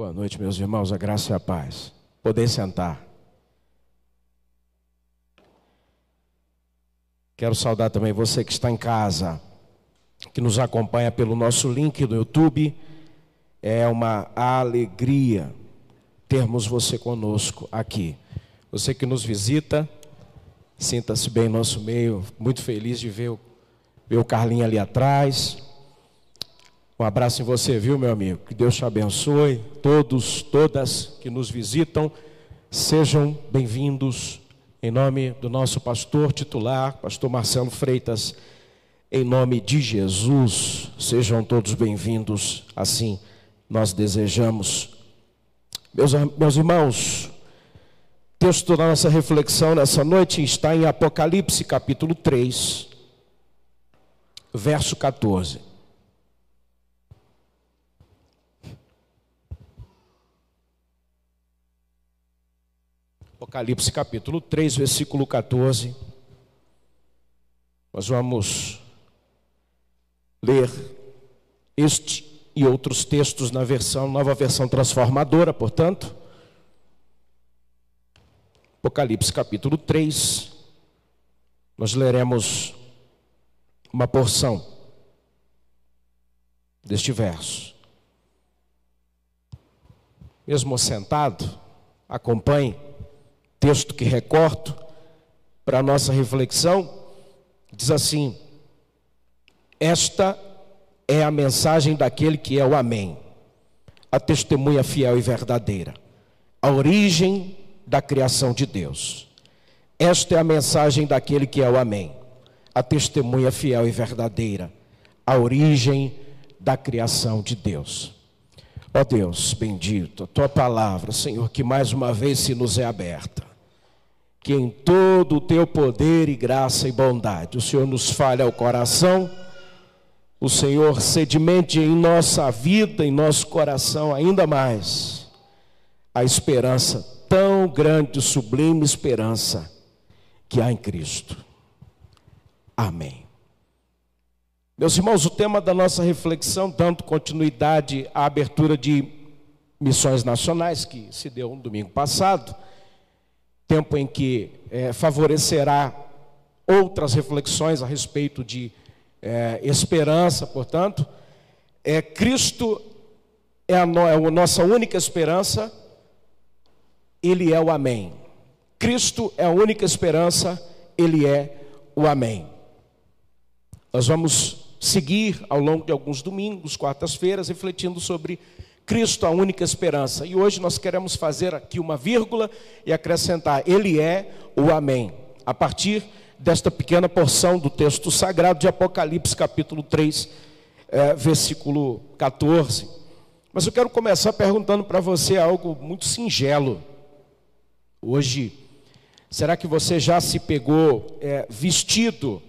Boa noite, meus irmãos, a graça e a paz. Poder sentar. Quero saudar também você que está em casa, que nos acompanha pelo nosso link do YouTube. É uma alegria termos você conosco aqui. Você que nos visita, sinta-se bem em nosso meio. Muito feliz de ver o, ver o Carlinho ali atrás. Um abraço em você, viu, meu amigo? Que Deus te abençoe. Todos, todas que nos visitam, sejam bem-vindos. Em nome do nosso pastor titular, pastor Marcelo Freitas, em nome de Jesus, sejam todos bem-vindos. Assim nós desejamos. Meus, meus irmãos, texto da nossa reflexão nessa noite está em Apocalipse capítulo 3, verso 14. Apocalipse capítulo 3, versículo 14. Nós vamos ler este e outros textos na versão, nova versão transformadora, portanto. Apocalipse capítulo 3. Nós leremos uma porção deste verso. Mesmo sentado, acompanhe texto que recorto para a nossa reflexão, diz assim: Esta é a mensagem daquele que é o Amém, a testemunha fiel e verdadeira, a origem da criação de Deus. Esta é a mensagem daquele que é o Amém, a testemunha fiel e verdadeira, a origem da criação de Deus. Ó Deus, bendito, a tua palavra, Senhor, que mais uma vez se nos é aberta que em todo o teu poder e graça e bondade o Senhor nos fale ao coração, o Senhor sedimente em nossa vida, em nosso coração ainda mais a esperança tão grande, sublime esperança que há em Cristo. Amém. Meus irmãos, o tema da nossa reflexão, dando continuidade à abertura de missões nacionais que se deu no domingo passado, tempo em que é, favorecerá outras reflexões a respeito de é, esperança, portanto, é Cristo é a, no, é a nossa única esperança, Ele é o Amém. Cristo é a única esperança, Ele é o Amém. Nós vamos seguir ao longo de alguns domingos, quartas-feiras, refletindo sobre Cristo a única esperança. E hoje nós queremos fazer aqui uma vírgula e acrescentar: Ele é o Amém. A partir desta pequena porção do texto sagrado de Apocalipse, capítulo 3, é, versículo 14. Mas eu quero começar perguntando para você algo muito singelo. Hoje, será que você já se pegou é, vestido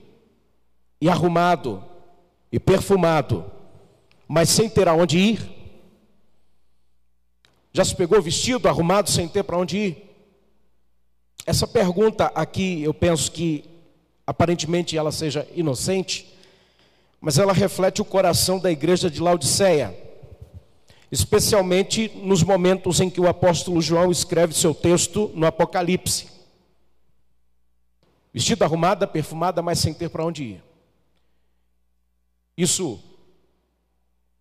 e arrumado e perfumado, mas sem ter aonde ir? Já se pegou vestido, arrumado, sem ter para onde ir? Essa pergunta aqui, eu penso que aparentemente ela seja inocente, mas ela reflete o coração da igreja de Laodiceia, especialmente nos momentos em que o apóstolo João escreve seu texto no Apocalipse. Vestida arrumada, perfumada, mas sem ter para onde ir. Isso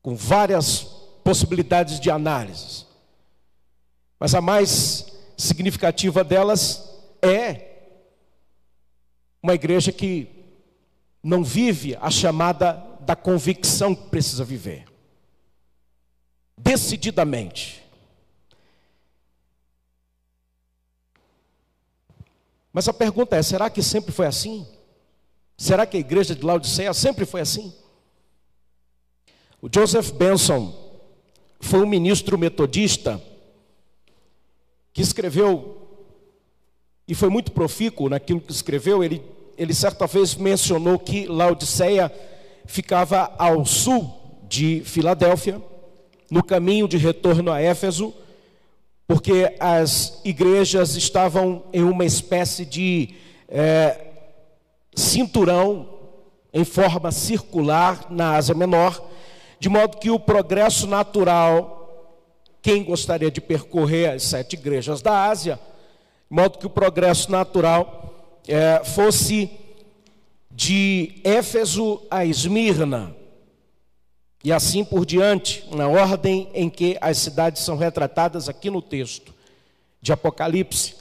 com várias possibilidades de análise. Mas a mais significativa delas é uma igreja que não vive a chamada da convicção que precisa viver. Decididamente. Mas a pergunta é: será que sempre foi assim? Será que a igreja de Laodiceia sempre foi assim? O Joseph Benson foi um ministro metodista que escreveu, e foi muito profícuo naquilo que escreveu, ele, ele certa vez mencionou que Laodiceia ficava ao sul de Filadélfia, no caminho de retorno a Éfeso, porque as igrejas estavam em uma espécie de é, cinturão em forma circular na Ásia Menor, de modo que o progresso natural quem gostaria de percorrer as sete igrejas da Ásia, de modo que o progresso natural é, fosse de Éfeso a Esmirna, e assim por diante, na ordem em que as cidades são retratadas aqui no texto de Apocalipse.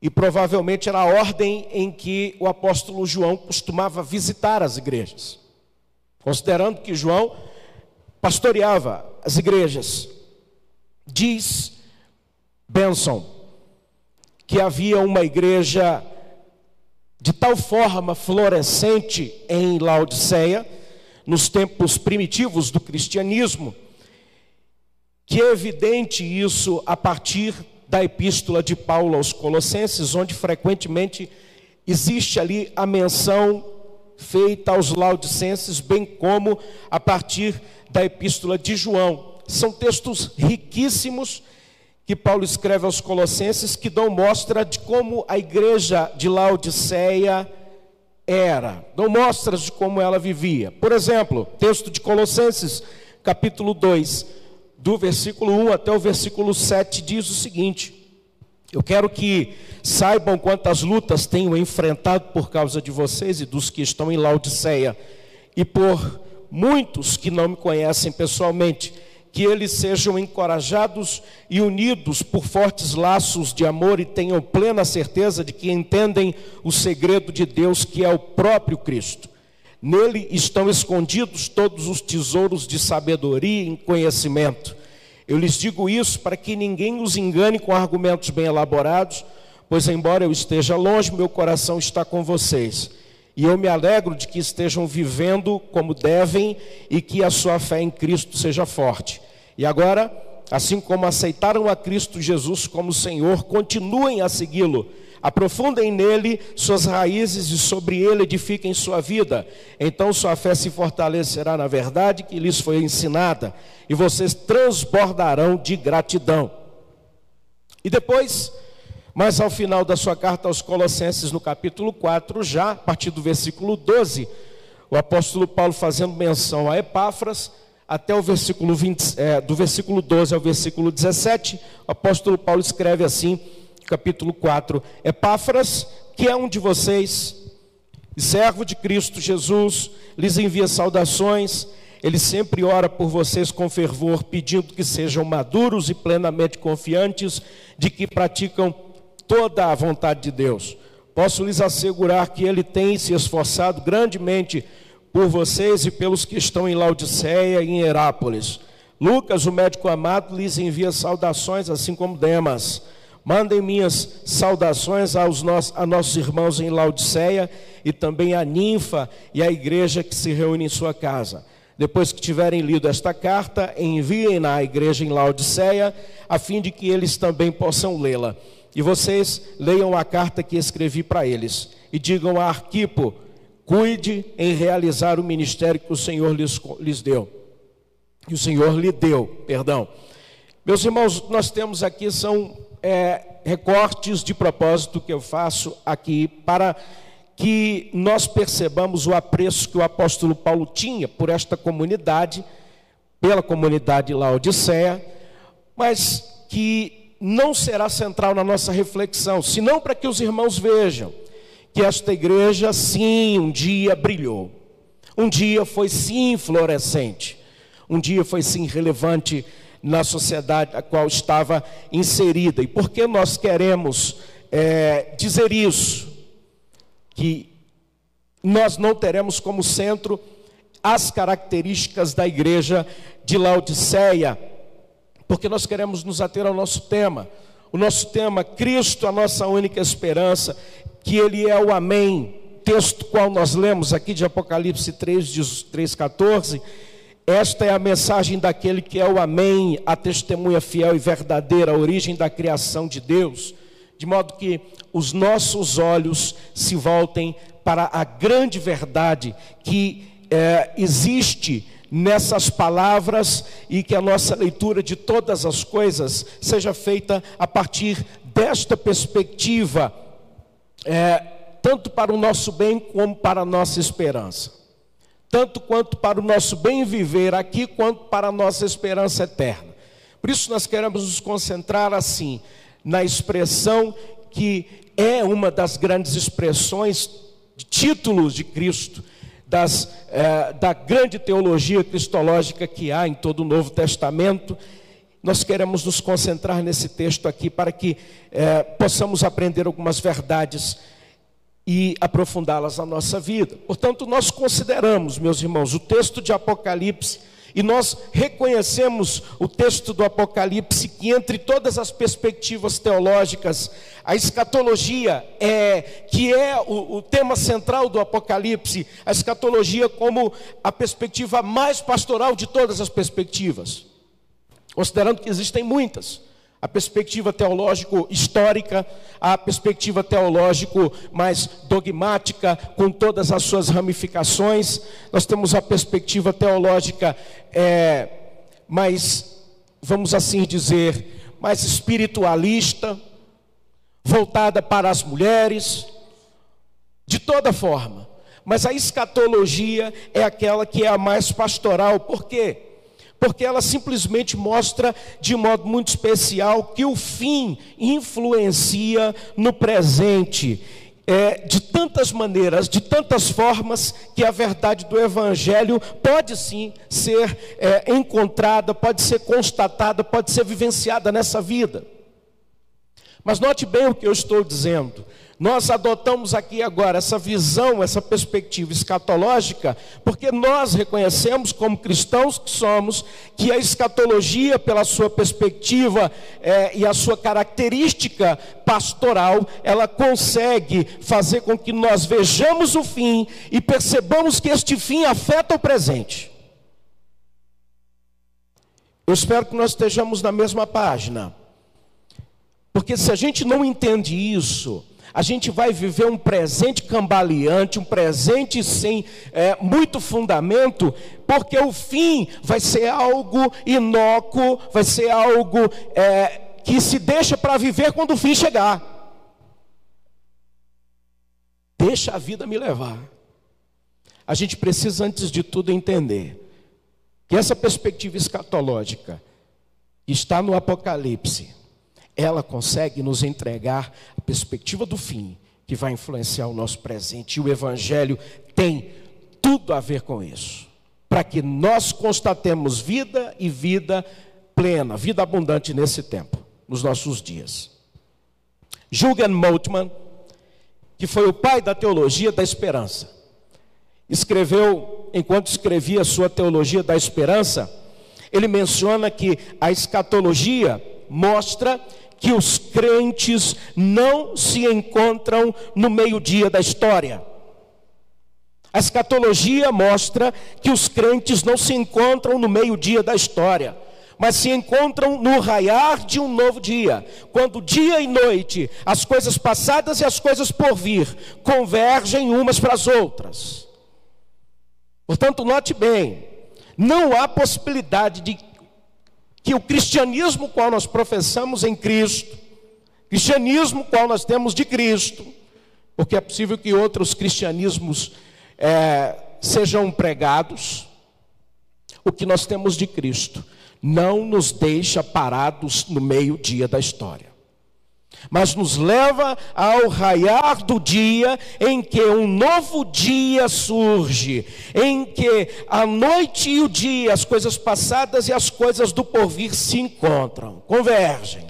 E provavelmente era a ordem em que o apóstolo João costumava visitar as igrejas. Considerando que João pastoreava as igrejas, diz Benson que havia uma igreja de tal forma florescente em Laodiceia nos tempos primitivos do cristianismo, que é evidente isso a partir da epístola de Paulo aos Colossenses, onde frequentemente existe ali a menção feita aos Laodicenses, bem como a partir da epístola de João. São textos riquíssimos que Paulo escreve aos Colossenses que dão mostra de como a igreja de Laodiceia era, dão mostras de como ela vivia. Por exemplo, texto de Colossenses, capítulo 2, do versículo 1 até o versículo 7, diz o seguinte: Eu quero que saibam quantas lutas tenho enfrentado por causa de vocês e dos que estão em Laodiceia, e por muitos que não me conhecem pessoalmente que eles sejam encorajados e unidos por fortes laços de amor e tenham plena certeza de que entendem o segredo de Deus, que é o próprio Cristo. Nele estão escondidos todos os tesouros de sabedoria e conhecimento. Eu lhes digo isso para que ninguém os engane com argumentos bem elaborados, pois, embora eu esteja longe, meu coração está com vocês e eu me alegro de que estejam vivendo como devem e que a sua fé em Cristo seja forte. E agora, assim como aceitaram a Cristo Jesus como Senhor, continuem a segui-lo. Aprofundem nele suas raízes e sobre ele edifiquem sua vida. Então sua fé se fortalecerá na verdade que lhes foi ensinada, e vocês transbordarão de gratidão. E depois, mas ao final da sua carta aos Colossenses, no capítulo 4, já a partir do versículo 12, o apóstolo Paulo fazendo menção a Epáfras, até o versículo 20, é, do versículo 12 ao versículo 17, o apóstolo Paulo escreve assim, capítulo 4: Epáfras, que é um de vocês, servo de Cristo Jesus, lhes envia saudações. Ele sempre ora por vocês com fervor, pedindo que sejam maduros e plenamente confiantes de que praticam toda a vontade de Deus. Posso lhes assegurar que ele tem se esforçado grandemente por vocês e pelos que estão em Laodiceia e em Herápolis. Lucas, o médico amado, lhes envia saudações, assim como Demas. Mandem minhas saudações aos nossos, a nossos irmãos em Laodiceia e também a ninfa e a igreja que se reúne em sua casa. Depois que tiverem lido esta carta, enviem-na à igreja em Laodiceia, a fim de que eles também possam lê-la. E vocês leiam a carta que escrevi para eles. E digam a Arquipo, cuide em realizar o ministério que o Senhor lhes, lhes deu. Que o Senhor lhe deu, perdão. Meus irmãos, nós temos aqui, são é, recortes de propósito que eu faço aqui para que nós percebamos o apreço que o apóstolo Paulo tinha por esta comunidade, pela comunidade Laodiceia, mas que não será central na nossa reflexão, senão para que os irmãos vejam que esta igreja, sim, um dia brilhou, um dia foi sim florescente, um dia foi sim relevante na sociedade a qual estava inserida. E por que nós queremos é, dizer isso? Que nós não teremos como centro as características da igreja de Laodiceia, porque nós queremos nos ater ao nosso tema. O nosso tema, Cristo, a nossa única esperança, que Ele é o Amém. Texto qual nós lemos aqui de Apocalipse 3, 3, 14. Esta é a mensagem daquele que é o Amém, a testemunha fiel e verdadeira, a origem da criação de Deus. De modo que os nossos olhos se voltem para a grande verdade que é, existe nessas palavras e que a nossa leitura de todas as coisas seja feita a partir desta perspectiva, é, tanto para o nosso bem como para a nossa esperança. Tanto quanto para o nosso bem viver aqui, quanto para a nossa esperança eterna. Por isso nós queremos nos concentrar assim, na expressão que é uma das grandes expressões títulos de Cristo, das, eh, da grande teologia cristológica que há em todo o Novo Testamento. Nós queremos nos concentrar nesse texto aqui para que eh, possamos aprender algumas verdades e aprofundá-las na nossa vida. Portanto, nós consideramos, meus irmãos, o texto de Apocalipse e nós reconhecemos o texto do Apocalipse que, entre todas as perspectivas teológicas, a escatologia é que é o, o, tema central do Apocalipse, a escatologia como a perspectiva mais pastoral de todas as perspectivas, considerando que existem muitas a perspectiva teológico histórica, a perspectiva teológico mais dogmática, com todas as suas ramificações. Nós temos a perspectiva teológica é, mais, vamos assim dizer, mais espiritualista, voltada para as mulheres, de toda forma. Mas a escatologia é aquela que é a mais pastoral. Por quê? Porque ela simplesmente mostra de modo muito especial que o fim influencia no presente. É, de tantas maneiras, de tantas formas, que a verdade do Evangelho pode sim ser é, encontrada, pode ser constatada, pode ser vivenciada nessa vida. Mas note bem o que eu estou dizendo. Nós adotamos aqui agora essa visão, essa perspectiva escatológica, porque nós reconhecemos, como cristãos que somos, que a escatologia, pela sua perspectiva é, e a sua característica pastoral, ela consegue fazer com que nós vejamos o fim e percebamos que este fim afeta o presente. Eu espero que nós estejamos na mesma página. Porque se a gente não entende isso, a gente vai viver um presente cambaleante, um presente sem é, muito fundamento, porque o fim vai ser algo inócuo, vai ser algo é, que se deixa para viver quando o fim chegar. Deixa a vida me levar. A gente precisa, antes de tudo, entender que essa perspectiva escatológica está no Apocalipse ela consegue nos entregar a perspectiva do fim, que vai influenciar o nosso presente. E o Evangelho tem tudo a ver com isso. Para que nós constatemos vida e vida plena, vida abundante nesse tempo, nos nossos dias. Jürgen Moltmann, que foi o pai da teologia da esperança, escreveu, enquanto escrevia sua teologia da esperança, ele menciona que a escatologia mostra que os crentes não se encontram no meio-dia da história. A escatologia mostra que os crentes não se encontram no meio-dia da história, mas se encontram no raiar de um novo dia, quando dia e noite, as coisas passadas e as coisas por vir convergem umas para as outras. Portanto, note bem, não há possibilidade de que o cristianismo qual nós professamos em Cristo, cristianismo qual nós temos de Cristo, porque é possível que outros cristianismos é, sejam pregados, o que nós temos de Cristo não nos deixa parados no meio-dia da história mas nos leva ao raiar do dia em que um novo dia surge, em que a noite e o dia, as coisas passadas e as coisas do porvir se encontram, convergem.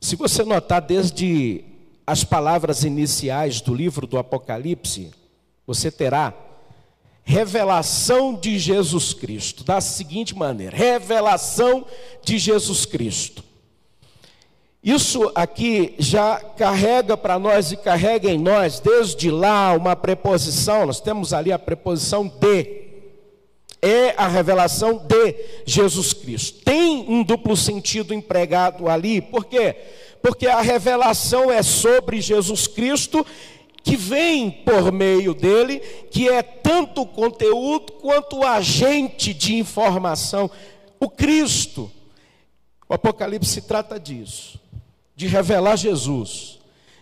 Se você notar desde as palavras iniciais do livro do Apocalipse, você terá revelação de Jesus Cristo, da seguinte maneira: revelação de Jesus Cristo. Isso aqui já carrega para nós e carrega em nós, desde lá, uma preposição, nós temos ali a preposição de. É a revelação de Jesus Cristo. Tem um duplo sentido empregado ali, por quê? Porque a revelação é sobre Jesus Cristo, que vem por meio dele, que é tanto o conteúdo quanto o agente de informação. O Cristo. O Apocalipse trata disso de revelar Jesus,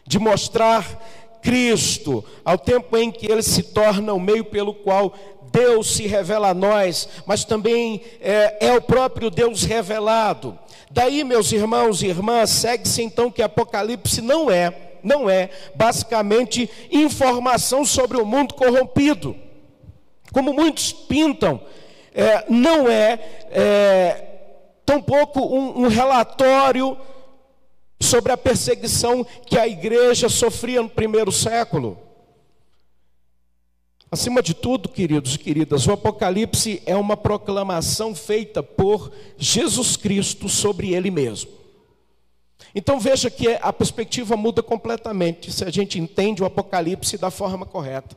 de mostrar Cristo, ao tempo em que ele se torna o meio pelo qual Deus se revela a nós, mas também é, é o próprio Deus revelado. Daí, meus irmãos e irmãs, segue-se então que Apocalipse não é, não é basicamente informação sobre o mundo corrompido, como muitos pintam, é, não é, é tampouco um, um relatório sobre a perseguição que a igreja sofria no primeiro século. Acima de tudo, queridos e queridas, o Apocalipse é uma proclamação feita por Jesus Cristo sobre ele mesmo. Então veja que a perspectiva muda completamente se a gente entende o Apocalipse da forma correta.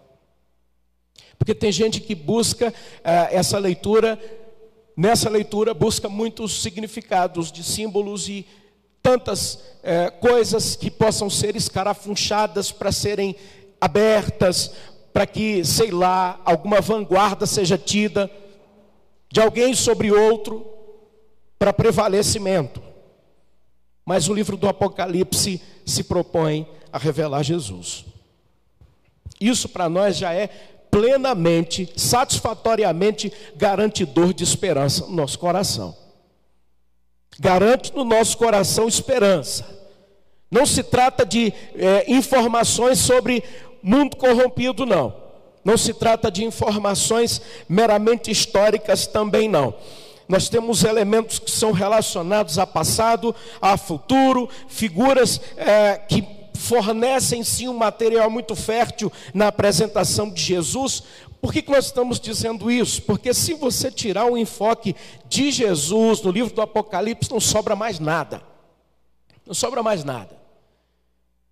Porque tem gente que busca uh, essa leitura, nessa leitura busca muitos significados de símbolos e tantas uh, coisas que possam ser escarafunchadas para serem abertas, para que, sei lá, alguma vanguarda seja tida de alguém sobre outro para prevalecimento. Mas o livro do Apocalipse se propõe a revelar Jesus. Isso para nós já é plenamente, satisfatoriamente garantidor de esperança no nosso coração. Garante no nosso coração esperança. Não se trata de é, informações sobre mundo corrompido, não. Não se trata de informações meramente históricas também, não. Nós temos elementos que são relacionados a passado, a futuro, figuras é, que fornecem sim um material muito fértil na apresentação de Jesus. Por que, que nós estamos dizendo isso? Porque se você tirar o enfoque de Jesus no livro do Apocalipse, não sobra mais nada. Não sobra mais nada.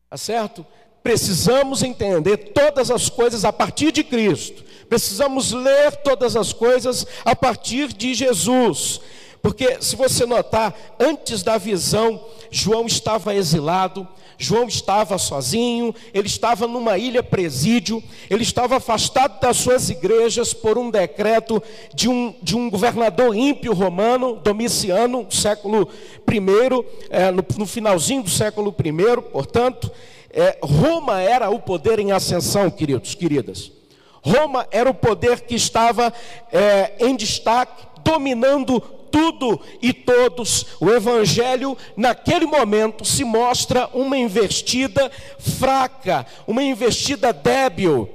Tá certo? precisamos entender todas as coisas a partir de Cristo, precisamos ler todas as coisas a partir de Jesus, porque se você notar, antes da visão, João estava exilado, João estava sozinho, ele estava numa ilha presídio, ele estava afastado das suas igrejas por um decreto de um, de um governador ímpio romano, Domiciano, século I, é, no, no finalzinho do século I, portanto, é, Roma era o poder em ascensão, queridos, queridas. Roma era o poder que estava é, em destaque, dominando tudo e todos. O Evangelho, naquele momento, se mostra uma investida fraca, uma investida débil.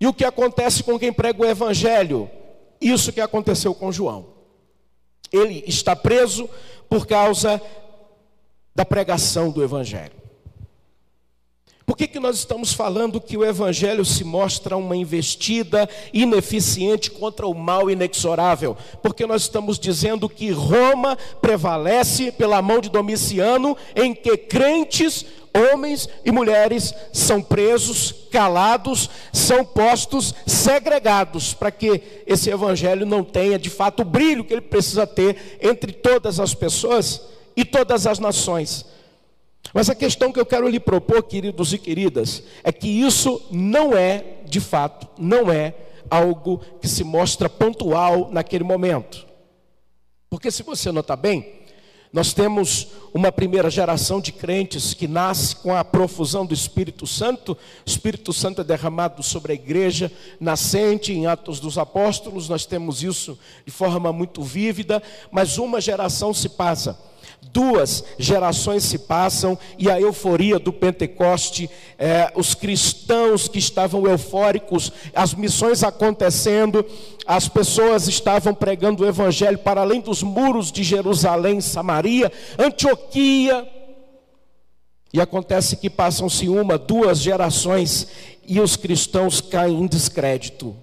E o que acontece com quem prega o Evangelho? Isso que aconteceu com João. Ele está preso por causa da pregação do Evangelho. Que, que nós estamos falando que o Evangelho se mostra uma investida ineficiente contra o mal inexorável? Porque nós estamos dizendo que Roma prevalece pela mão de Domiciano, em que crentes, homens e mulheres são presos, calados, são postos segregados, para que esse Evangelho não tenha de fato o brilho que ele precisa ter entre todas as pessoas e todas as nações. Mas a questão que eu quero lhe propor, queridos e queridas, é que isso não é, de fato, não é algo que se mostra pontual naquele momento. Porque se você notar bem, nós temos uma primeira geração de crentes que nasce com a profusão do Espírito Santo. O Espírito Santo é derramado sobre a igreja nascente em Atos dos Apóstolos. Nós temos isso de forma muito vívida, mas uma geração se passa Duas gerações se passam e a euforia do Pentecoste, é, os cristãos que estavam eufóricos, as missões acontecendo, as pessoas estavam pregando o Evangelho para além dos muros de Jerusalém, Samaria, Antioquia. E acontece que passam-se uma, duas gerações e os cristãos caem em descrédito.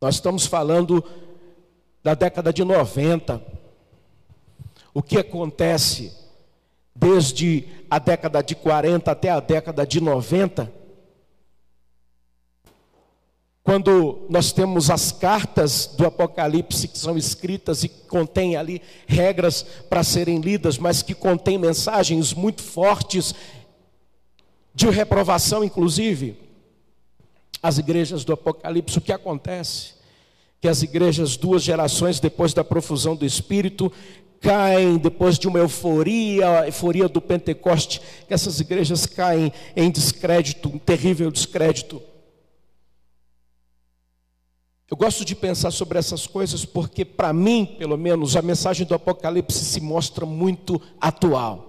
Nós estamos falando da década de 90 o que acontece desde a década de 40 até a década de 90, quando nós temos as cartas do Apocalipse que são escritas e contêm ali regras para serem lidas, mas que contêm mensagens muito fortes de reprovação, inclusive, as igrejas do Apocalipse, o que acontece? Que as igrejas, duas gerações depois da profusão do Espírito, caem depois de uma euforia, a euforia do Pentecoste, que essas igrejas caem em descrédito, um terrível descrédito. Eu gosto de pensar sobre essas coisas porque, para mim, pelo menos, a mensagem do Apocalipse se mostra muito atual.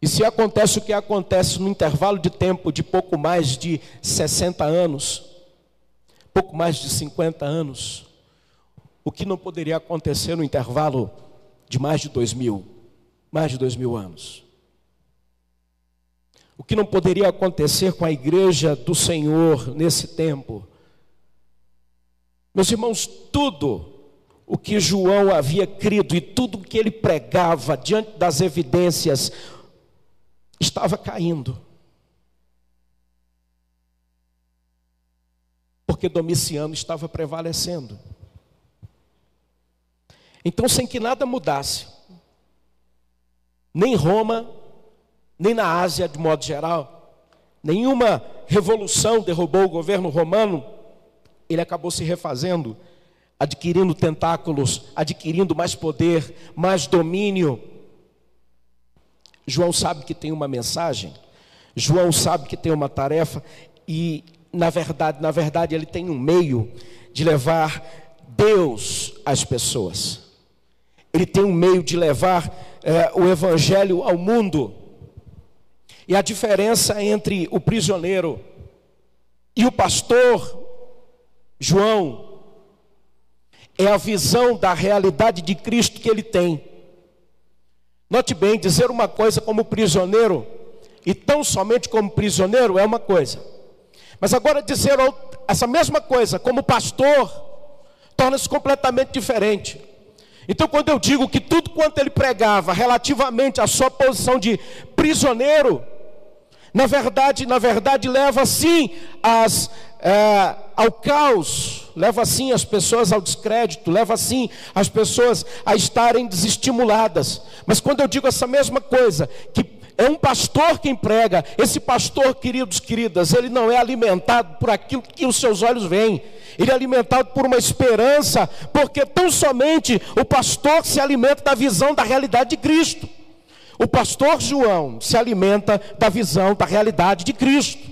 E se acontece o que acontece no intervalo de tempo de pouco mais de 60 anos, pouco mais de 50 anos, o que não poderia acontecer no intervalo de mais de dois mil, mais de dois mil anos? O que não poderia acontecer com a igreja do Senhor nesse tempo? Meus irmãos, tudo o que João havia crido e tudo o que ele pregava diante das evidências estava caindo. Porque Domiciano estava prevalecendo. Então, sem que nada mudasse, nem Roma, nem na Ásia de modo geral. Nenhuma revolução derrubou o governo romano. Ele acabou se refazendo, adquirindo tentáculos, adquirindo mais poder, mais domínio. João sabe que tem uma mensagem, João sabe que tem uma tarefa e na verdade, na verdade ele tem um meio de levar Deus às pessoas. Ele tem um meio de levar é, o evangelho ao mundo. E a diferença entre o prisioneiro e o pastor João é a visão da realidade de Cristo que ele tem. Note bem, dizer uma coisa como prisioneiro e tão somente como prisioneiro é uma coisa. Mas agora dizer essa mesma coisa como pastor torna-se completamente diferente. Então, quando eu digo que tudo quanto ele pregava relativamente à sua posição de prisioneiro, na verdade, na verdade, leva sim as, é, ao caos, leva sim as pessoas ao descrédito, leva sim as pessoas a estarem desestimuladas. Mas quando eu digo essa mesma coisa, que é um pastor quem prega, esse pastor, queridos, queridas, ele não é alimentado por aquilo que os seus olhos veem, ele é alimentado por uma esperança, porque tão somente o pastor se alimenta da visão da realidade de Cristo. O pastor João se alimenta da visão, da realidade de Cristo.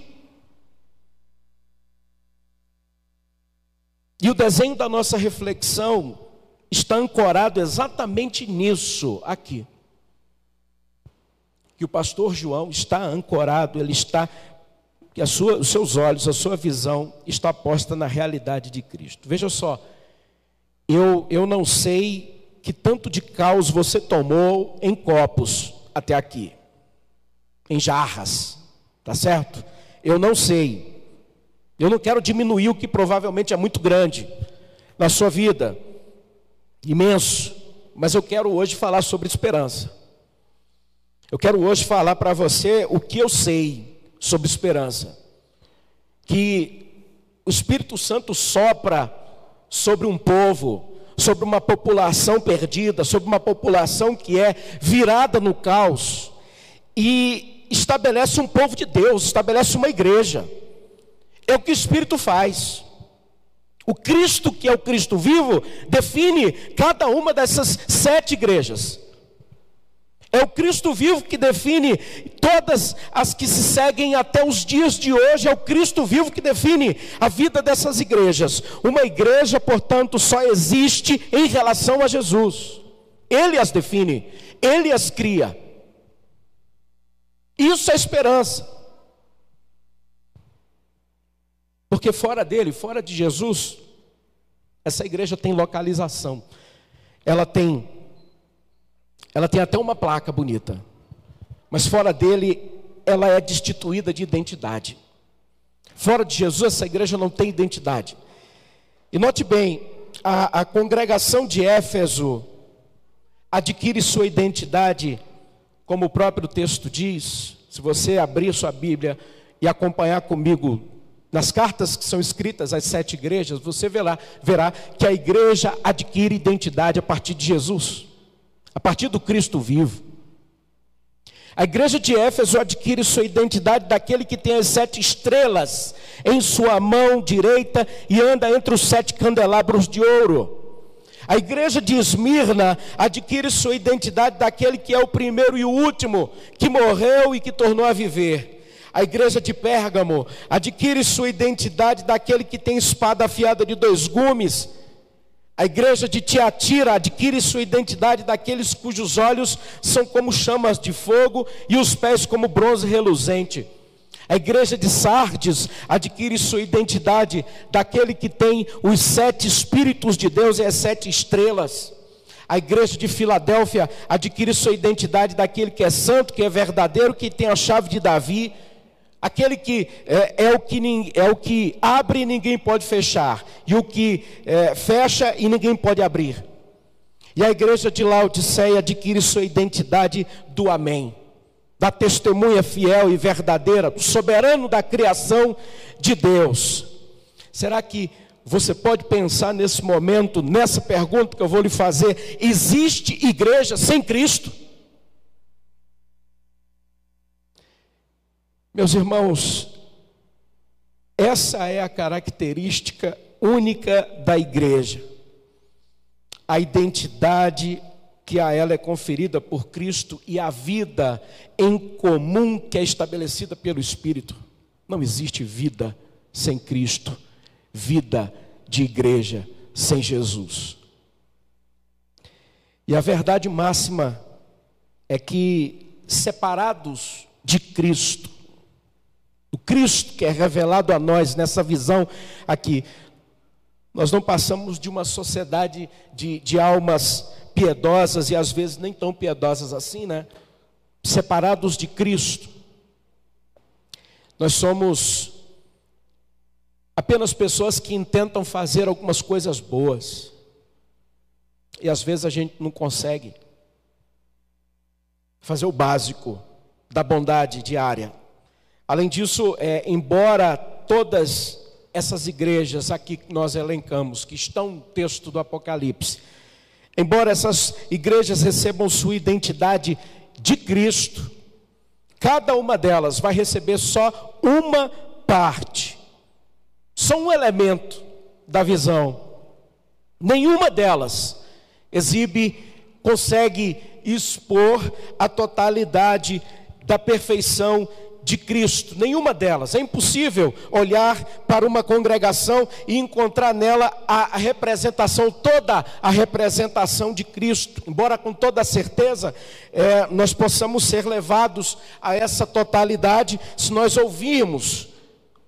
E o desenho da nossa reflexão está ancorado exatamente nisso aqui. Que o pastor João está ancorado, ele está, que sua, os seus olhos, a sua visão está posta na realidade de Cristo. Veja só, eu, eu não sei que tanto de caos você tomou em copos até aqui, em jarras, tá certo? Eu não sei. Eu não quero diminuir o que provavelmente é muito grande na sua vida, imenso, mas eu quero hoje falar sobre esperança. Eu quero hoje falar para você o que eu sei sobre esperança. Que o Espírito Santo sopra sobre um povo sobre uma população perdida, sobre uma população que é virada no caos, e estabelece um povo de Deus, estabelece uma igreja. É o que o Espírito faz. O Cristo, que é o Cristo vivo, define cada uma dessas sete igrejas. É o Cristo vivo que define todas as que se seguem até os dias de hoje. É o Cristo vivo que define a vida dessas igrejas. Uma igreja, portanto, só existe em relação a Jesus. Ele as define, ele as cria. Isso é esperança. Porque fora dele, fora de Jesus, essa igreja tem localização. Ela tem ela tem até uma placa bonita. Mas fora dele, ela é destituída de identidade. Fora de Jesus, essa igreja não tem identidade. E note bem, a, a congregação de Éfeso adquire sua identidade, como o próprio texto diz. Se você abrir sua Bíblia e acompanhar comigo nas cartas que são escritas às sete igrejas, você verá, verá que a igreja adquire identidade a partir de Jesus a partir do Cristo vivo. A igreja de Éfeso adquire sua identidade daquele que tem as sete estrelas em sua mão direita e anda entre os sete candelabros de ouro. A igreja de Esmirna adquire sua identidade daquele que é o primeiro e o último, que morreu e que tornou a viver. A igreja de Pérgamo adquire sua identidade daquele que tem espada afiada de dois gumes. A igreja de Tiatira adquire sua identidade daqueles cujos olhos são como chamas de fogo e os pés como bronze reluzente. A igreja de Sardes adquire sua identidade daquele que tem os sete espíritos de Deus e as sete estrelas. A igreja de Filadélfia adquire sua identidade daquele que é santo, que é verdadeiro, que tem a chave de Davi. Aquele que é, é o que é o que abre e ninguém pode fechar, e o que é, fecha e ninguém pode abrir. E a igreja de Laodiceia adquire sua identidade do Amém da testemunha fiel e verdadeira, do soberano da criação de Deus. Será que você pode pensar nesse momento, nessa pergunta que eu vou lhe fazer: existe igreja sem Cristo? Meus irmãos, essa é a característica única da igreja. A identidade que a ela é conferida por Cristo e a vida em comum que é estabelecida pelo Espírito. Não existe vida sem Cristo, vida de igreja sem Jesus. E a verdade máxima é que, separados de Cristo, o Cristo que é revelado a nós nessa visão aqui, nós não passamos de uma sociedade de, de almas piedosas e às vezes nem tão piedosas assim, né? Separados de Cristo. Nós somos apenas pessoas que intentam fazer algumas coisas boas. E às vezes a gente não consegue fazer o básico da bondade diária. Além disso, é, embora todas essas igrejas aqui que nós elencamos, que estão no texto do Apocalipse, Embora essas igrejas recebam sua identidade de Cristo, cada uma delas vai receber só uma parte, só um elemento da visão. Nenhuma delas exibe, consegue expor a totalidade da perfeição de Cristo, nenhuma delas. É impossível olhar para uma congregação e encontrar nela a representação, toda a representação de Cristo. Embora com toda certeza é, nós possamos ser levados a essa totalidade se nós ouvirmos,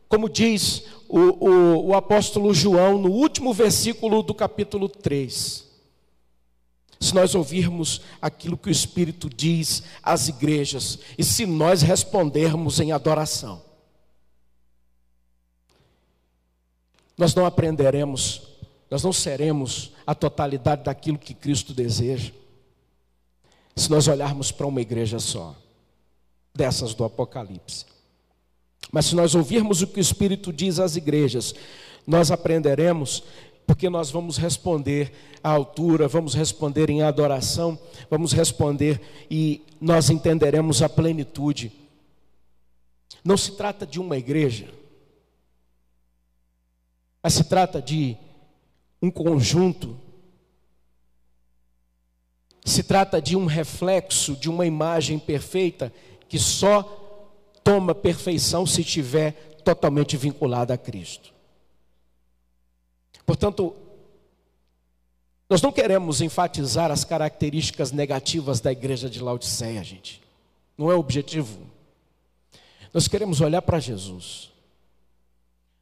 como diz o, o, o apóstolo João no último versículo do capítulo 3 se nós ouvirmos aquilo que o Espírito diz às igrejas e se nós respondermos em adoração. Nós não aprenderemos, nós não seremos a totalidade daquilo que Cristo deseja, se nós olharmos para uma igreja só, dessas do Apocalipse. Mas se nós ouvirmos o que o Espírito diz às igrejas, nós aprenderemos porque nós vamos responder à altura, vamos responder em adoração, vamos responder e nós entenderemos a plenitude. Não se trata de uma igreja, mas se trata de um conjunto, se trata de um reflexo, de uma imagem perfeita que só toma perfeição se estiver totalmente vinculada a Cristo. Portanto, nós não queremos enfatizar as características negativas da igreja de Laodiceia, gente. Não é o objetivo. Nós queremos olhar para Jesus.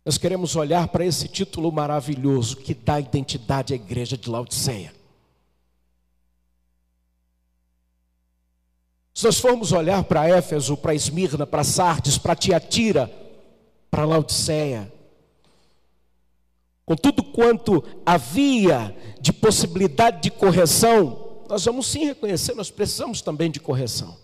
Nós queremos olhar para esse título maravilhoso que dá identidade à igreja de Laodiceia. Se nós formos olhar para Éfeso, para Esmirna, para Sardes, para Tiatira, para Laodiceia, com tudo quanto havia de possibilidade de correção, nós vamos sim reconhecer, nós precisamos também de correção.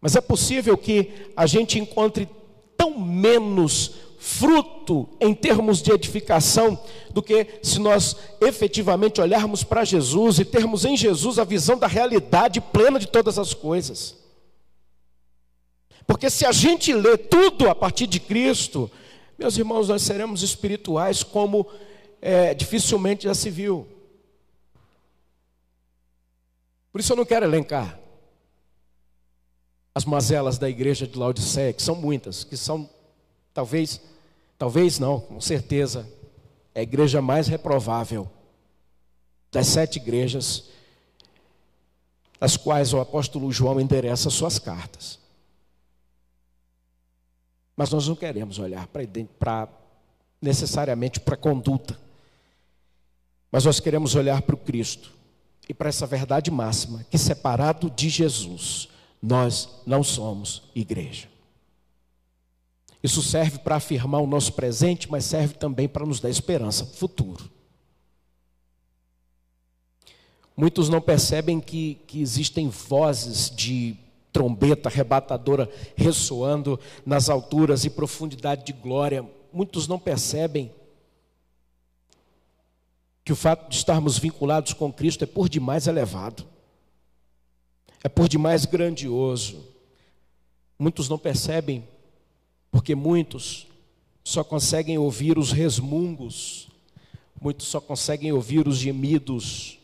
Mas é possível que a gente encontre tão menos fruto em termos de edificação do que se nós efetivamente olharmos para Jesus e termos em Jesus a visão da realidade plena de todas as coisas. Porque se a gente lê tudo a partir de Cristo, meus irmãos, nós seremos espirituais como é, dificilmente já se viu. Por isso eu não quero elencar as mazelas da igreja de Laodiceia, que são muitas, que são talvez, talvez não, com certeza, é a igreja mais reprovável das sete igrejas das quais o apóstolo João endereça suas cartas. Mas nós não queremos olhar para necessariamente para a conduta, mas nós queremos olhar para o Cristo e para essa verdade máxima que separado de Jesus, nós não somos igreja. Isso serve para afirmar o nosso presente, mas serve também para nos dar esperança futuro. Muitos não percebem que, que existem vozes de trombeta arrebatadora ressoando nas alturas e profundidade de glória. Muitos não percebem que o fato de estarmos vinculados com Cristo é por demais elevado, é por demais grandioso. Muitos não percebem, porque muitos só conseguem ouvir os resmungos, muitos só conseguem ouvir os gemidos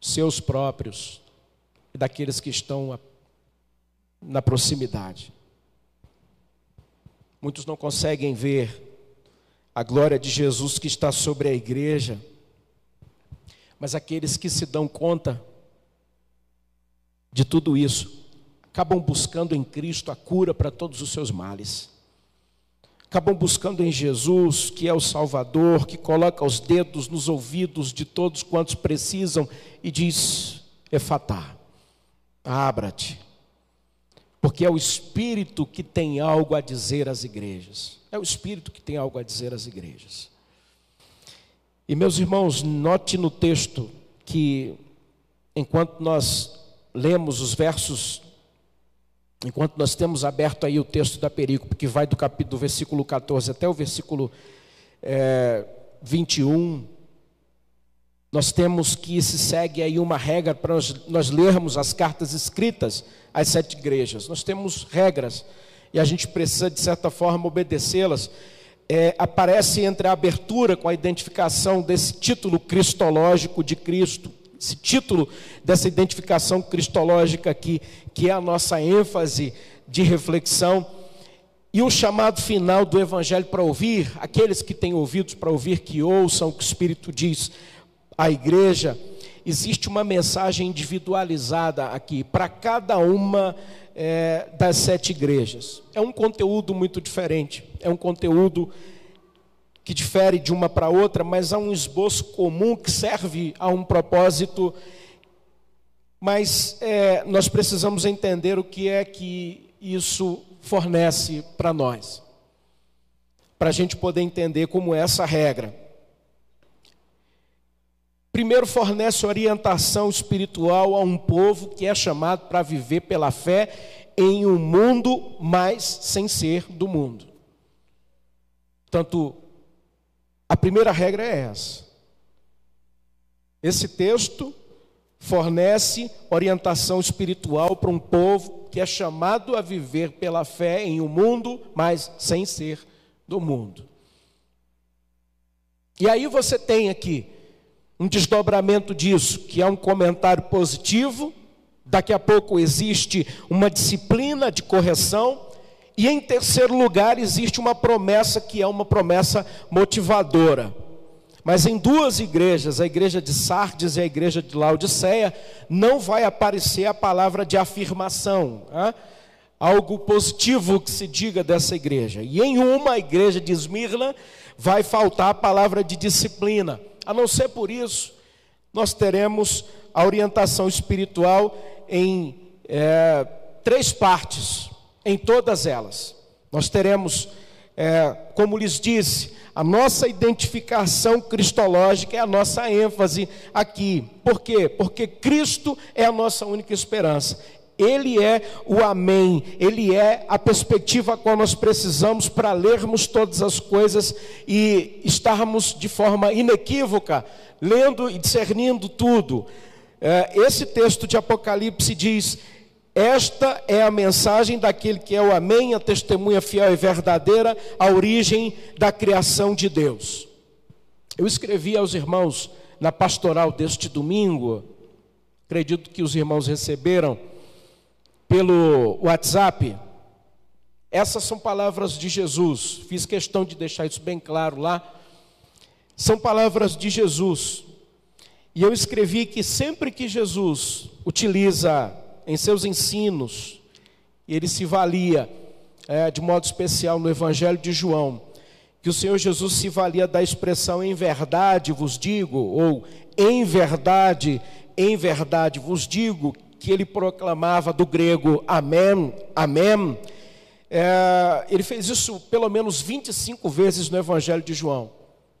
seus próprios e daqueles que estão na proximidade. Muitos não conseguem ver a glória de Jesus que está sobre a igreja, mas aqueles que se dão conta de tudo isso, acabam buscando em Cristo a cura para todos os seus males. Acabam buscando em Jesus, que é o Salvador, que coloca os dedos nos ouvidos de todos quantos precisam e diz: Efatá, abra-te, porque é o Espírito que tem algo a dizer às igrejas. É o Espírito que tem algo a dizer às igrejas. E meus irmãos, note no texto que, enquanto nós lemos os versos, enquanto nós temos aberto aí o texto da perícope, que vai do capítulo do versículo 14 até o versículo é, 21, nós temos que se segue aí uma regra para nós, nós lermos as cartas escritas às sete igrejas. Nós temos regras e a gente precisa, de certa forma, obedecê-las. É, aparece entre a abertura com a identificação desse título cristológico de Cristo, esse título dessa identificação cristológica aqui, que é a nossa ênfase de reflexão, e o chamado final do Evangelho para ouvir, aqueles que têm ouvidos para ouvir, que ouçam o que o Espírito diz à igreja, existe uma mensagem individualizada aqui, para cada uma é, das sete igrejas. É um conteúdo muito diferente, é um conteúdo que difere de uma para outra, mas há um esboço comum que serve a um propósito. Mas é, nós precisamos entender o que é que isso fornece para nós, para a gente poder entender como é essa regra. Primeiro, fornece orientação espiritual a um povo que é chamado para viver pela fé em um mundo, mas sem ser do mundo. Portanto, a primeira regra é essa. Esse texto fornece orientação espiritual para um povo que é chamado a viver pela fé em um mundo, mas sem ser do mundo. E aí você tem aqui um desdobramento disso, que é um comentário positivo, daqui a pouco existe uma disciplina de correção, e em terceiro lugar existe uma promessa que é uma promessa motivadora. Mas em duas igrejas, a igreja de Sardes e a igreja de Laodiceia, não vai aparecer a palavra de afirmação, algo positivo que se diga dessa igreja. E em uma, a igreja de Esmirna, vai faltar a palavra de disciplina. A não ser por isso, nós teremos a orientação espiritual em é, três partes, em todas elas. Nós teremos, é, como lhes disse, a nossa identificação cristológica é a nossa ênfase aqui. Por quê? Porque Cristo é a nossa única esperança. Ele é o Amém, Ele é a perspectiva a qual nós precisamos para lermos todas as coisas e estarmos de forma inequívoca, lendo e discernindo tudo. É, esse texto de Apocalipse diz: Esta é a mensagem daquele que é o Amém, a testemunha fiel e verdadeira, a origem da criação de Deus. Eu escrevi aos irmãos na pastoral deste domingo, acredito que os irmãos receberam pelo WhatsApp. Essas são palavras de Jesus, fiz questão de deixar isso bem claro lá. São palavras de Jesus. E eu escrevi que sempre que Jesus utiliza em seus ensinos, ele se valia é, de modo especial no Evangelho de João, que o Senhor Jesus se valia da expressão em verdade vos digo, ou em verdade, em verdade vos digo, que ele proclamava do grego amém, amém. É, ele fez isso pelo menos 25 vezes no Evangelho de João.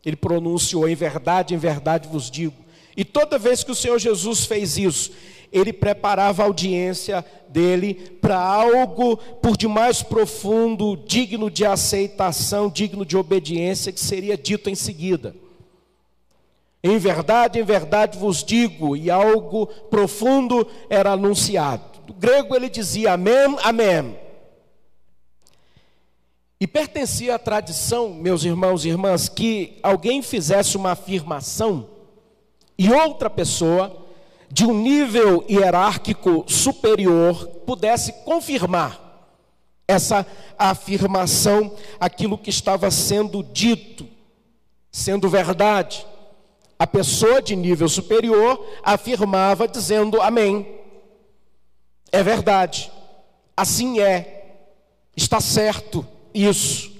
Ele pronunciou em verdade, em verdade vos digo. E toda vez que o Senhor Jesus fez isso, ele preparava a audiência dele para algo por demais profundo, digno de aceitação, digno de obediência, que seria dito em seguida. Em verdade, em verdade vos digo, e algo profundo era anunciado. No grego ele dizia amém, amém. E pertencia à tradição, meus irmãos e irmãs, que alguém fizesse uma afirmação e outra pessoa de um nível hierárquico superior pudesse confirmar essa afirmação, aquilo que estava sendo dito, sendo verdade. A pessoa de nível superior afirmava dizendo amém. É verdade. Assim é. Está certo isso.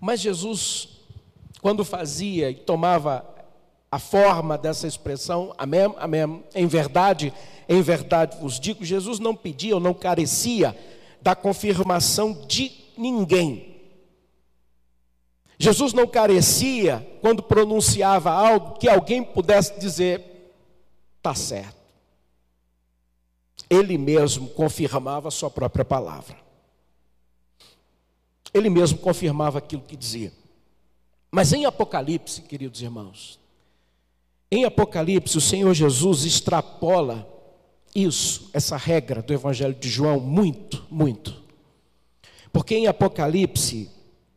Mas Jesus, quando fazia e tomava a forma dessa expressão, amém, amém, em verdade, em verdade vos digo, Jesus não pedia ou não carecia da confirmação de ninguém. Jesus não carecia quando pronunciava algo que alguém pudesse dizer, está certo. Ele mesmo confirmava a sua própria palavra. Ele mesmo confirmava aquilo que dizia. Mas em Apocalipse, queridos irmãos, em Apocalipse, o Senhor Jesus extrapola isso, essa regra do Evangelho de João, muito, muito. Porque em Apocalipse,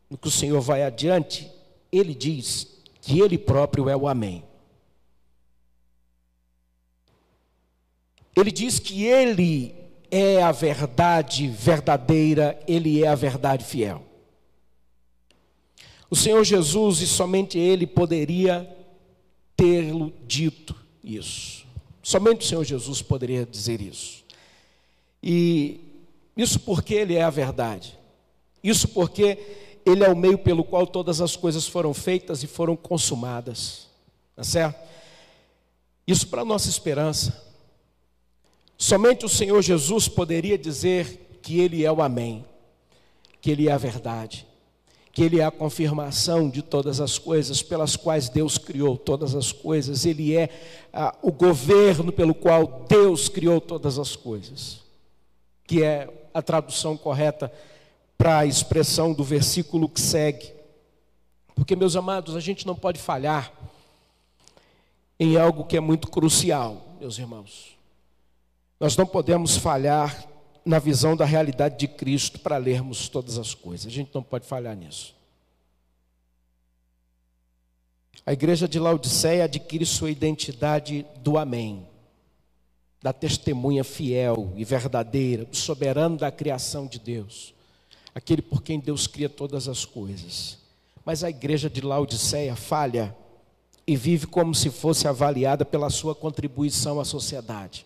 no que o Senhor vai adiante, ele diz que ele próprio é o Amém. Ele diz que ele é a verdade verdadeira, ele é a verdade fiel. O Senhor Jesus e somente ele poderia tê-lo dito isso. Somente o Senhor Jesus poderia dizer isso. E isso porque Ele é a verdade. Isso porque Ele é o meio pelo qual todas as coisas foram feitas e foram consumadas. Tá certo? Isso para nossa esperança. Somente o Senhor Jesus poderia dizer que Ele é o Amém, que Ele é a verdade que Ele é a confirmação de todas as coisas pelas quais Deus criou todas as coisas, Ele é ah, o governo pelo qual Deus criou todas as coisas, que é a tradução correta para a expressão do versículo que segue. Porque, meus amados, a gente não pode falhar em algo que é muito crucial, meus irmãos. Nós não podemos falhar na visão da realidade de Cristo para lermos todas as coisas. A gente não pode falhar nisso. A igreja de Laodiceia adquire sua identidade do Amém, da testemunha fiel e verdadeira, do soberano da criação de Deus, aquele por quem Deus cria todas as coisas. Mas a igreja de Laodiceia falha e vive como se fosse avaliada pela sua contribuição à sociedade.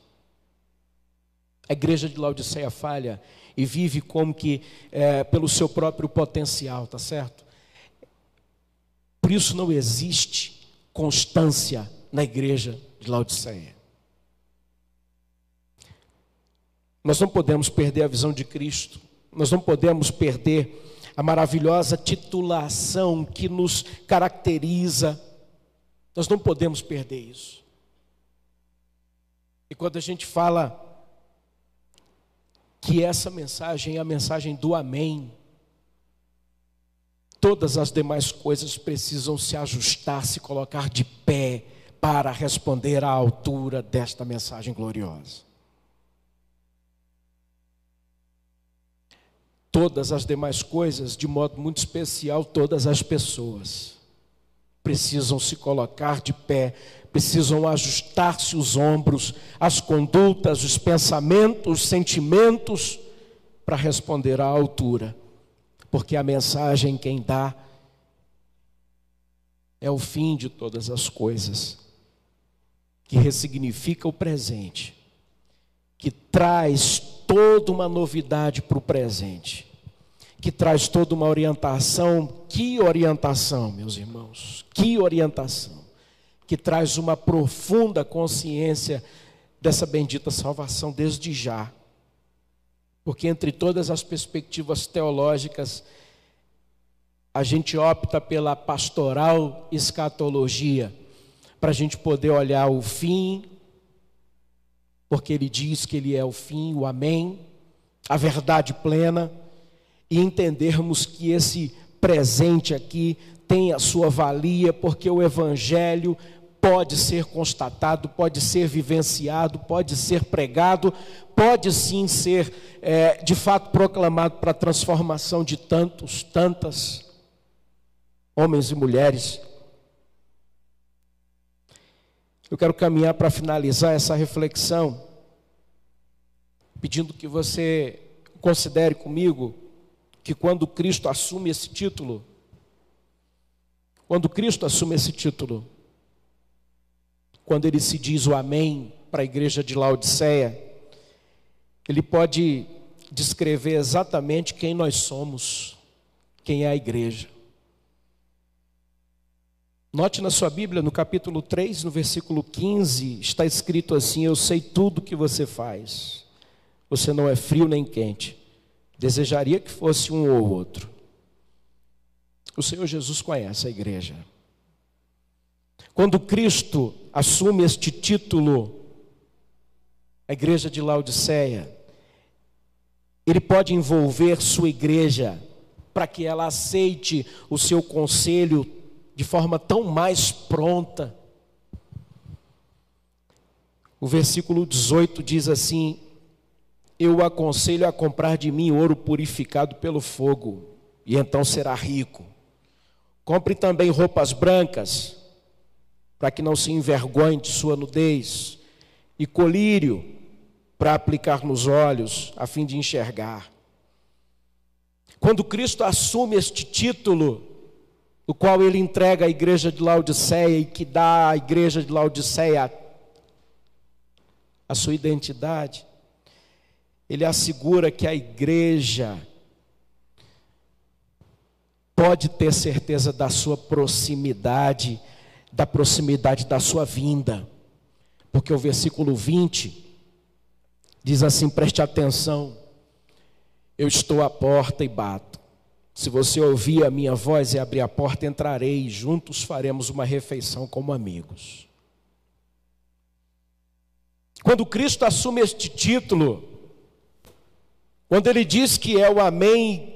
A igreja de Laodiceia falha e vive como que é, pelo seu próprio potencial, tá certo? Por isso não existe constância na igreja de Laodiceia. Nós não podemos perder a visão de Cristo, nós não podemos perder a maravilhosa titulação que nos caracteriza, nós não podemos perder isso. E quando a gente fala que essa mensagem é a mensagem do Amém. Todas as demais coisas precisam se ajustar, se colocar de pé para responder à altura desta mensagem gloriosa. Todas as demais coisas, de modo muito especial, todas as pessoas. Precisam se colocar de pé, precisam ajustar-se os ombros, as condutas, os pensamentos, os sentimentos, para responder à altura, porque a mensagem quem dá é o fim de todas as coisas, que ressignifica o presente, que traz toda uma novidade para o presente que traz toda uma orientação. Que orientação, meus irmãos? Que orientação! Que traz uma profunda consciência dessa bendita salvação desde já. Porque entre todas as perspectivas teológicas, a gente opta pela pastoral escatologia, para a gente poder olhar o fim, porque ele diz que ele é o fim, o amém, a verdade plena e entendermos que esse presente aqui tem a sua valia, porque o Evangelho pode ser constatado, pode ser vivenciado, pode ser pregado, pode sim ser é, de fato proclamado para a transformação de tantos, tantas homens e mulheres. Eu quero caminhar para finalizar essa reflexão, pedindo que você considere comigo que quando Cristo assume esse título, quando Cristo assume esse título, quando ele se diz o Amém para a igreja de Laodiceia, ele pode descrever exatamente quem nós somos, quem é a igreja. Note na sua Bíblia, no capítulo 3, no versículo 15, está escrito assim: Eu sei tudo que você faz, você não é frio nem quente. Desejaria que fosse um ou outro. O Senhor Jesus conhece a igreja. Quando Cristo assume este título, a igreja de Laodiceia, ele pode envolver sua igreja para que ela aceite o seu conselho de forma tão mais pronta. O versículo 18 diz assim: eu o aconselho a comprar de mim ouro purificado pelo fogo, e então será rico. Compre também roupas brancas, para que não se envergonhe de sua nudez, e colírio para aplicar nos olhos, a fim de enxergar. Quando Cristo assume este título, o qual ele entrega à igreja de Laodiceia e que dá à igreja de Laodiceia a sua identidade, ele assegura que a igreja pode ter certeza da sua proximidade, da proximidade da sua vinda. Porque o versículo 20 diz assim: preste atenção, eu estou à porta e bato. Se você ouvir a minha voz e abrir a porta, entrarei e juntos faremos uma refeição como amigos. Quando Cristo assume este título, quando ele diz que é o Amém,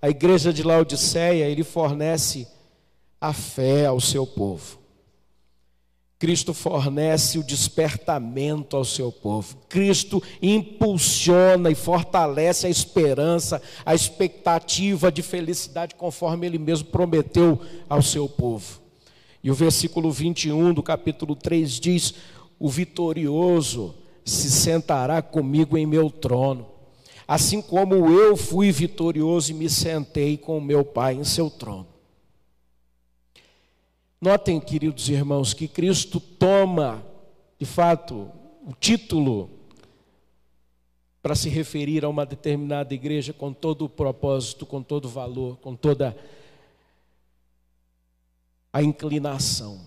a igreja de Laodiceia, ele fornece a fé ao seu povo. Cristo fornece o despertamento ao seu povo. Cristo impulsiona e fortalece a esperança, a expectativa de felicidade, conforme ele mesmo prometeu ao seu povo. E o versículo 21 do capítulo 3 diz: O vitorioso se sentará comigo em meu trono assim como eu fui vitorioso e me sentei com meu Pai em seu trono. Notem, queridos irmãos, que Cristo toma, de fato, o título para se referir a uma determinada igreja com todo o propósito, com todo o valor, com toda a inclinação.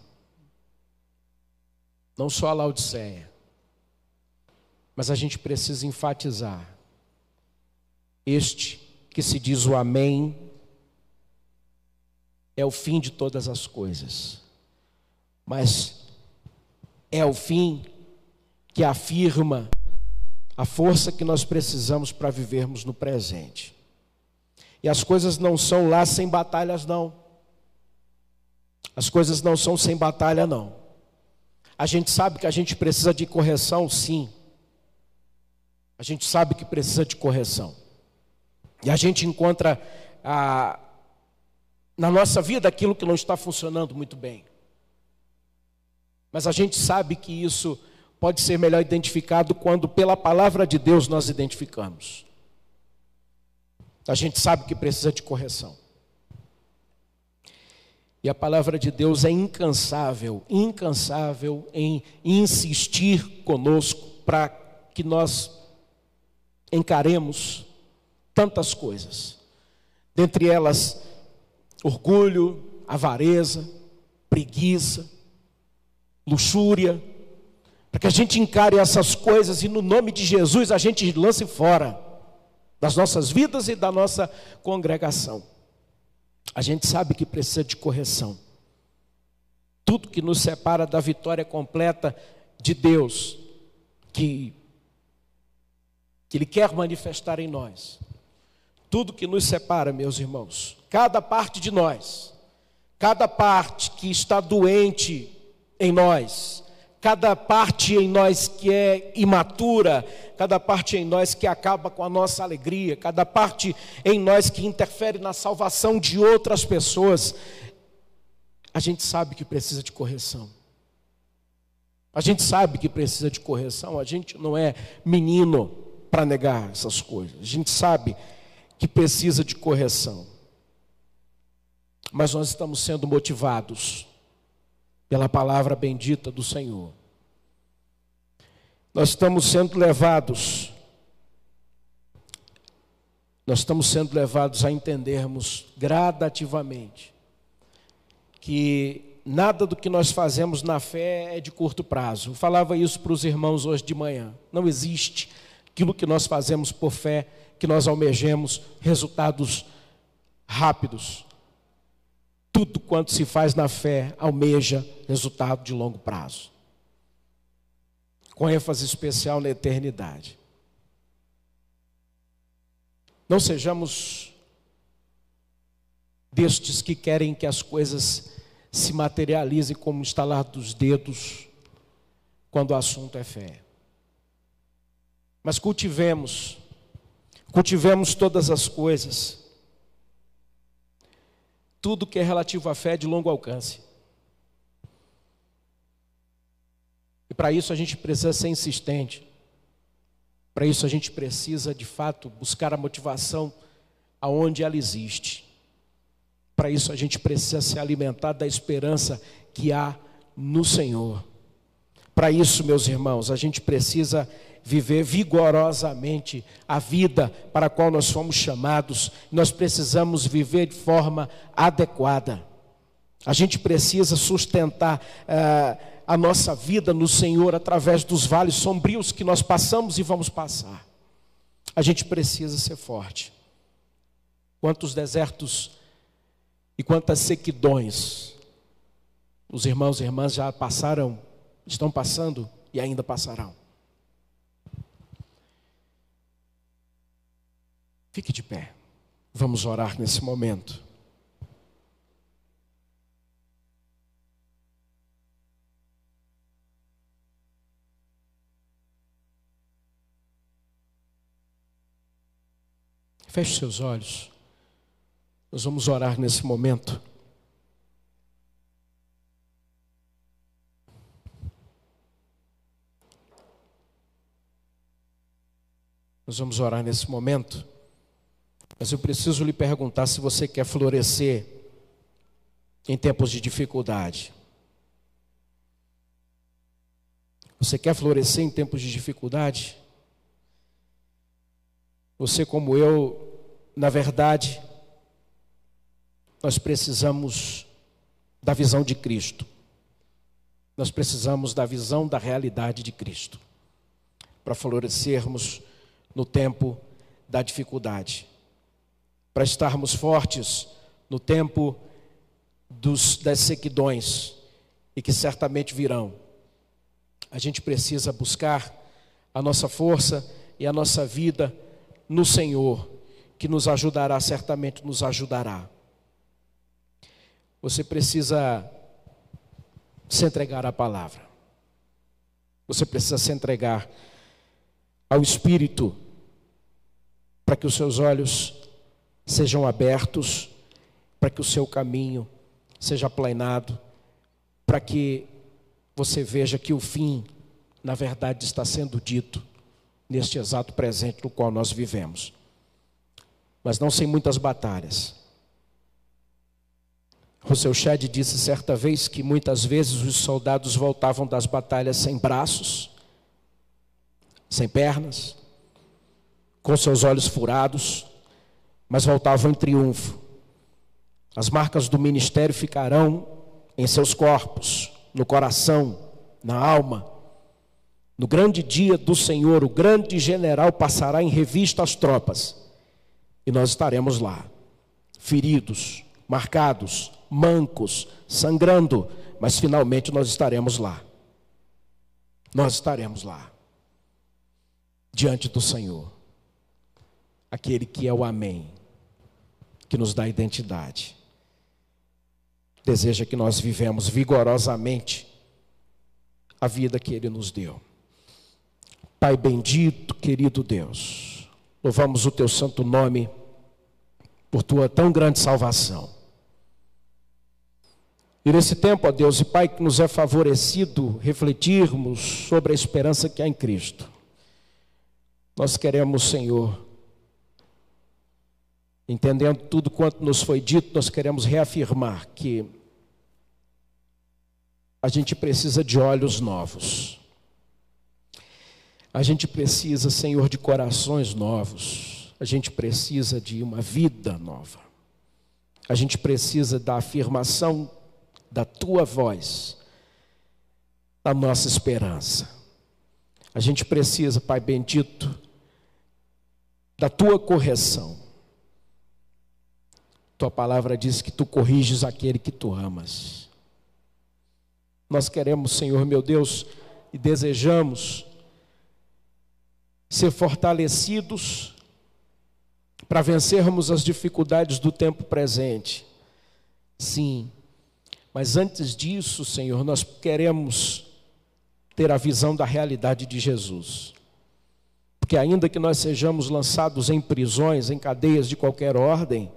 Não só a Laodiceia, mas a gente precisa enfatizar este que se diz o Amém é o fim de todas as coisas, mas é o fim que afirma a força que nós precisamos para vivermos no presente. E as coisas não são lá sem batalhas, não. As coisas não são sem batalha, não. A gente sabe que a gente precisa de correção, sim. A gente sabe que precisa de correção. E a gente encontra a, na nossa vida aquilo que não está funcionando muito bem. Mas a gente sabe que isso pode ser melhor identificado quando, pela palavra de Deus, nós identificamos. A gente sabe que precisa de correção. E a palavra de Deus é incansável, incansável em insistir conosco para que nós encaremos tantas coisas. Dentre elas, orgulho, avareza, preguiça, luxúria, para que a gente encare essas coisas e no nome de Jesus a gente lance fora das nossas vidas e da nossa congregação. A gente sabe que precisa de correção. Tudo que nos separa da vitória completa de Deus, que, que Ele quer manifestar em nós. Tudo que nos separa, meus irmãos, cada parte de nós, cada parte que está doente em nós, cada parte em nós que é imatura, cada parte em nós que acaba com a nossa alegria, cada parte em nós que interfere na salvação de outras pessoas, a gente sabe que precisa de correção. A gente sabe que precisa de correção, a gente não é menino para negar essas coisas, a gente sabe que precisa de correção. Mas nós estamos sendo motivados pela palavra bendita do Senhor. Nós estamos sendo levados, nós estamos sendo levados a entendermos gradativamente que nada do que nós fazemos na fé é de curto prazo. Eu falava isso para os irmãos hoje de manhã. Não existe aquilo que nós fazemos por fé, que nós almejemos resultados rápidos. Tudo quanto se faz na fé almeja resultado de longo prazo, com ênfase especial na eternidade. Não sejamos destes que querem que as coisas se materializem como estalar dos dedos quando o assunto é fé. Mas cultivemos, cultivemos todas as coisas tudo que é relativo à fé é de longo alcance. E para isso a gente precisa ser insistente. Para isso a gente precisa, de fato, buscar a motivação aonde ela existe. Para isso a gente precisa se alimentar da esperança que há no Senhor. Para isso, meus irmãos, a gente precisa viver vigorosamente a vida para a qual nós fomos chamados, nós precisamos viver de forma adequada. A gente precisa sustentar uh, a nossa vida no Senhor através dos vales sombrios que nós passamos e vamos passar. A gente precisa ser forte. Quantos desertos e quantas sequidões os irmãos e irmãs já passaram, estão passando e ainda passarão. Fique de pé. Vamos orar nesse momento. Feche seus olhos. Nós vamos orar nesse momento. Nós vamos orar nesse momento. Mas eu preciso lhe perguntar se você quer florescer em tempos de dificuldade. Você quer florescer em tempos de dificuldade? Você, como eu, na verdade, nós precisamos da visão de Cristo. Nós precisamos da visão da realidade de Cristo para florescermos no tempo da dificuldade para estarmos fortes no tempo dos, das sequidões e que certamente virão. A gente precisa buscar a nossa força e a nossa vida no Senhor, que nos ajudará, certamente nos ajudará. Você precisa se entregar à palavra. Você precisa se entregar ao Espírito para que os seus olhos sejam abertos para que o seu caminho seja aplanado, para que você veja que o fim, na verdade, está sendo dito neste exato presente no qual nós vivemos. Mas não sem muitas batalhas. Rousseau Chad disse certa vez que muitas vezes os soldados voltavam das batalhas sem braços, sem pernas, com seus olhos furados, mas voltavam em triunfo. As marcas do ministério ficarão em seus corpos, no coração, na alma. No grande dia do Senhor, o grande general passará em revista as tropas e nós estaremos lá, feridos, marcados, mancos, sangrando, mas finalmente nós estaremos lá. Nós estaremos lá, diante do Senhor, aquele que é o Amém, que nos dá identidade. Deseja que nós vivemos vigorosamente a vida que Ele nos deu. Pai bendito, querido Deus, louvamos o Teu santo nome por Tua tão grande salvação. E nesse tempo, ó Deus e Pai, que nos é favorecido refletirmos sobre a esperança que há em Cristo. Nós queremos, Senhor, entendendo tudo quanto nos foi dito, nós queremos reafirmar que a gente precisa de olhos novos. A gente precisa, Senhor, de corações novos. A gente precisa de uma vida nova. A gente precisa da afirmação da tua voz, da nossa esperança. A gente precisa, Pai bendito, da tua correção. Tua palavra diz que tu corriges aquele que tu amas. Nós queremos, Senhor meu Deus, e desejamos ser fortalecidos para vencermos as dificuldades do tempo presente. Sim, mas antes disso, Senhor, nós queremos ter a visão da realidade de Jesus. Porque ainda que nós sejamos lançados em prisões, em cadeias de qualquer ordem,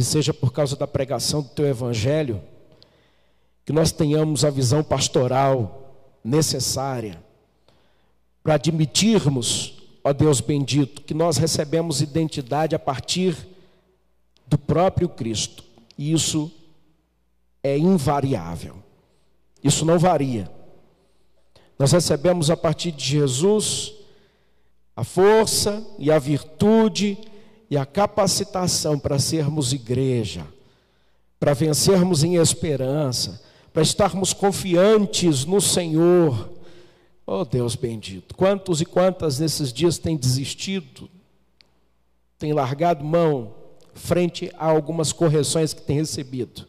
que seja por causa da pregação do teu evangelho, que nós tenhamos a visão pastoral necessária para admitirmos, ó Deus bendito, que nós recebemos identidade a partir do próprio Cristo. E isso é invariável. Isso não varia. Nós recebemos a partir de Jesus a força e a virtude e a capacitação para sermos igreja, para vencermos em esperança, para estarmos confiantes no Senhor. Oh Deus bendito, quantos e quantas nesses dias têm desistido, têm largado mão frente a algumas correções que têm recebido.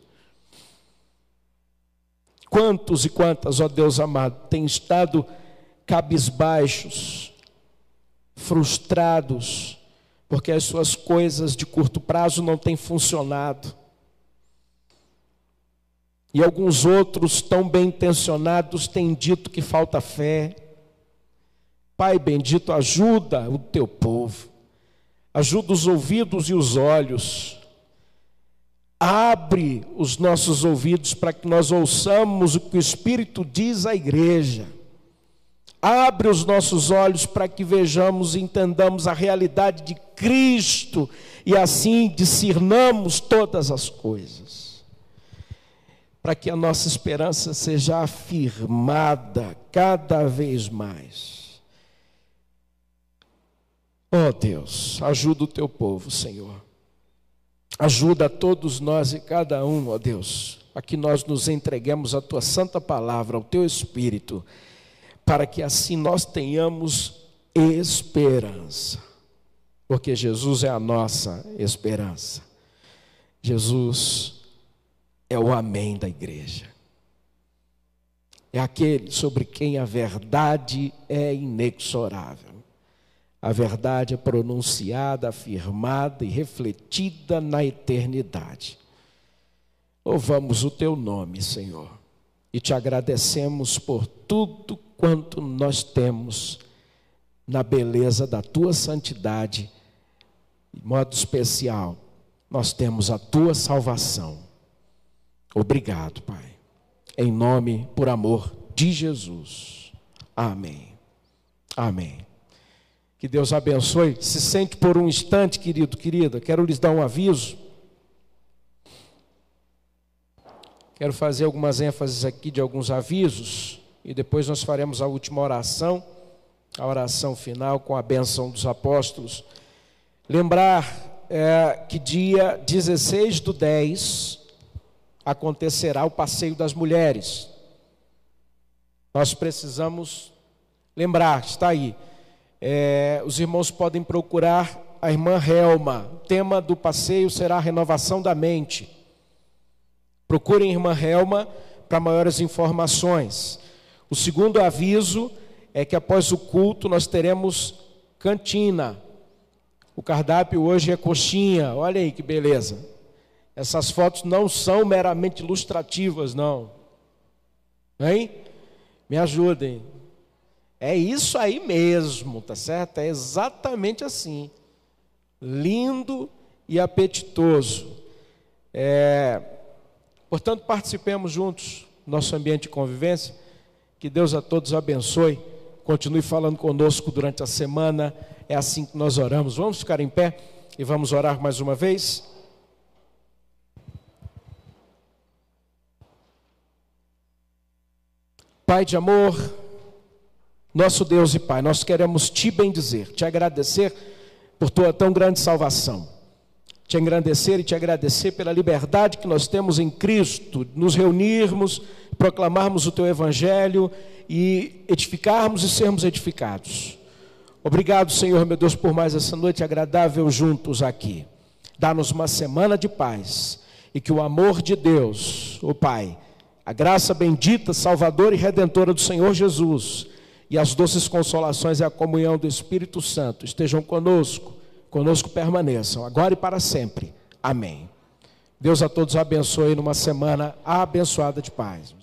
Quantos e quantas, ó Deus amado, têm estado cabisbaixos, frustrados, porque as suas coisas de curto prazo não têm funcionado. E alguns outros, tão bem intencionados, têm dito que falta fé. Pai bendito, ajuda o teu povo, ajuda os ouvidos e os olhos Abre os nossos ouvidos para que nós ouçamos o que o Espírito diz à igreja. Abre os nossos olhos para que vejamos e entendamos a realidade de Cristo e assim discernamos todas as coisas. Para que a nossa esperança seja afirmada cada vez mais. Oh Deus, ajuda o teu povo, Senhor. Ajuda todos nós e cada um, ó Deus, a que nós nos entreguemos à tua santa palavra, ao teu espírito, para que assim nós tenhamos esperança. Porque Jesus é a nossa esperança. Jesus é o amém da igreja. É aquele sobre quem a verdade é inexorável. A verdade é pronunciada, afirmada e refletida na eternidade. Louvamos o teu nome, Senhor, e te agradecemos por tudo quanto nós temos na beleza da tua santidade De modo especial, nós temos a tua salvação. Obrigado, Pai. Em nome, por amor de Jesus. Amém. Amém. Que Deus abençoe. Se sente por um instante, querido, querida. Quero lhes dar um aviso. Quero fazer algumas ênfases aqui de alguns avisos. E depois nós faremos a última oração, a oração final com a bênção dos apóstolos. Lembrar é, que dia 16 do 10 acontecerá o passeio das mulheres. Nós precisamos lembrar, está aí. É, os irmãos podem procurar a irmã Helma. O tema do passeio será a renovação da mente. Procurem a irmã Helma para maiores informações. O segundo aviso é que após o culto nós teremos cantina. O cardápio hoje é coxinha. Olha aí que beleza. Essas fotos não são meramente ilustrativas, não. Hein? Me ajudem. É isso aí mesmo, tá certo? É exatamente assim. Lindo e apetitoso. É, portanto, participemos juntos do nosso ambiente de convivência. Que Deus a todos abençoe. Continue falando conosco durante a semana. É assim que nós oramos. Vamos ficar em pé e vamos orar mais uma vez. Pai de amor, nosso Deus e Pai, nós queremos te bendizer, te agradecer por tua tão grande salvação. Te engrandecer e te agradecer pela liberdade que nós temos em Cristo, nos reunirmos, proclamarmos o teu evangelho e edificarmos e sermos edificados. Obrigado, Senhor, meu Deus, por mais essa noite agradável juntos aqui. Dá-nos uma semana de paz e que o amor de Deus, o Pai, a graça bendita, salvadora e redentora do Senhor Jesus e as doces consolações e a comunhão do Espírito Santo estejam conosco, conosco permaneçam, agora e para sempre. Amém. Deus a todos abençoe numa semana abençoada de paz.